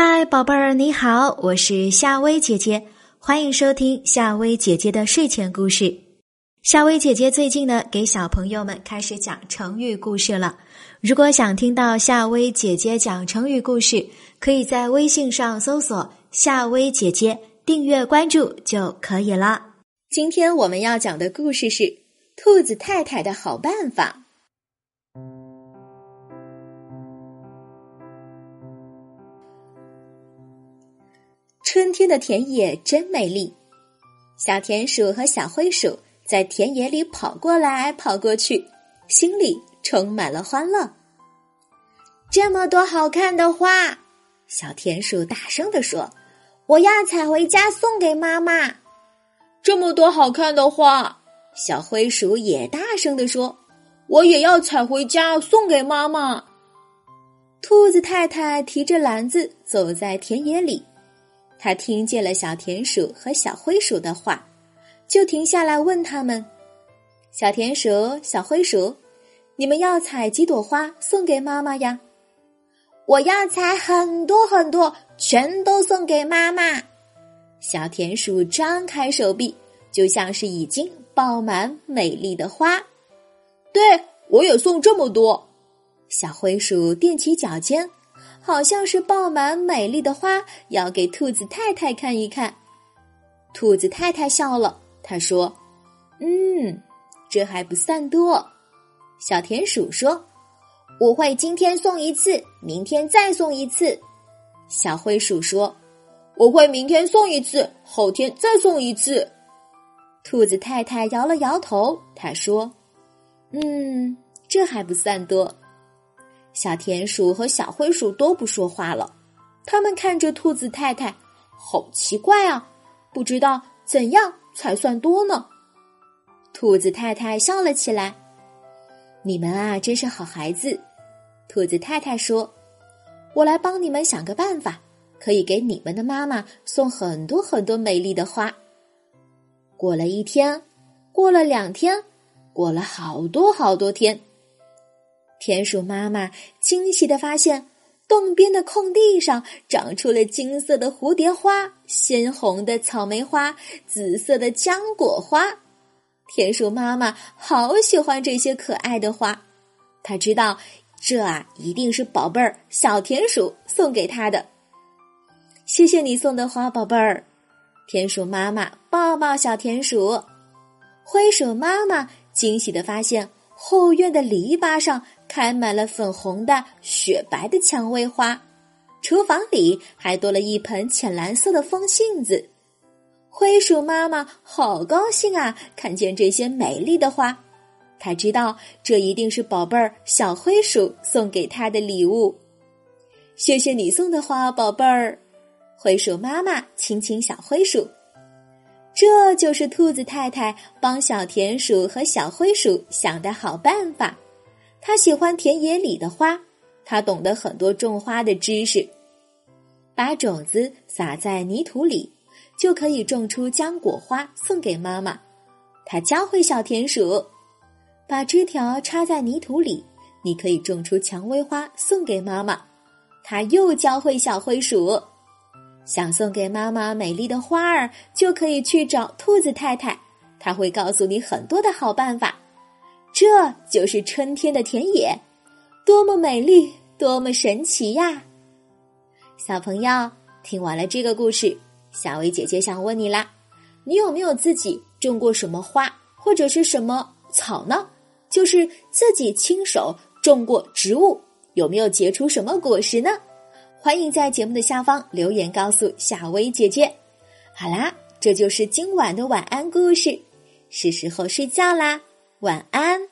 嗨，宝贝儿，你好，我是夏薇姐姐，欢迎收听夏薇姐姐的睡前故事。夏薇姐姐最近呢，给小朋友们开始讲成语故事了。如果想听到夏薇姐姐讲成语故事，可以在微信上搜索“夏薇姐姐”，订阅关注就可以了。今天我们要讲的故事是《兔子太太的好办法》。春天的田野真美丽，小田鼠和小灰鼠在田野里跑过来跑过去，心里充满了欢乐。这么多好看的花，小田鼠大声地说：“我要采回家送给妈妈。”这么多好看的花，小灰鼠也大声地说：“我也要采回家送给妈妈。”兔子太太提着篮子走在田野里。他听见了小田鼠和小灰鼠的话，就停下来问他们：“小田鼠、小灰鼠，你们要采几朵花送给妈妈呀？”“我要采很多很多，全都送给妈妈。”小田鼠张开手臂，就像是已经爆满美丽的花。“对，我也送这么多。”小灰鼠踮起脚尖。好像是爆满美丽的花，要给兔子太太看一看。兔子太太笑了，她说：“嗯，这还不算多。”小田鼠说：“我会今天送一次，明天再送一次。”小灰鼠说：“我会明天送一次，后天再送一次。”兔子太太摇了摇头，她说：“嗯，这还不算多。”小田鼠和小灰鼠都不说话了，他们看着兔子太太，好奇怪啊！不知道怎样才算多呢？兔子太太笑了起来：“你们啊，真是好孩子。”兔子太太说：“我来帮你们想个办法，可以给你们的妈妈送很多很多美丽的花。”过了一天，过了两天，过了好多好多天。田鼠妈妈惊喜的发现，洞边的空地上长出了金色的蝴蝶花、鲜红的草莓花、紫色的浆果花。田鼠妈妈好喜欢这些可爱的花，她知道这啊一定是宝贝儿小田鼠送给她的。谢谢你送的花，宝贝儿。田鼠妈妈抱抱小田鼠，灰鼠妈妈惊喜的发现。后院的篱笆上开满了粉红的、雪白的蔷薇花，厨房里还多了一盆浅蓝色的风信子。灰鼠妈妈好高兴啊！看见这些美丽的花，她知道这一定是宝贝儿小灰鼠送给她的礼物。谢谢你送的花，宝贝儿。灰鼠妈妈亲亲小灰鼠。这就是兔子太太帮小田鼠和小灰鼠想的好办法。他喜欢田野里的花，他懂得很多种花的知识。把种子撒在泥土里，就可以种出浆果花，送给妈妈。他教会小田鼠，把枝条插在泥土里，你可以种出蔷薇花，送给妈妈。他又教会小灰鼠。想送给妈妈美丽的花儿，就可以去找兔子太太，她会告诉你很多的好办法。这就是春天的田野，多么美丽，多么神奇呀！小朋友，听完了这个故事，小薇姐姐想问你啦：你有没有自己种过什么花或者是什么草呢？就是自己亲手种过植物，有没有结出什么果实呢？欢迎在节目的下方留言告诉夏薇姐姐。好啦，这就是今晚的晚安故事，是时候睡觉啦，晚安。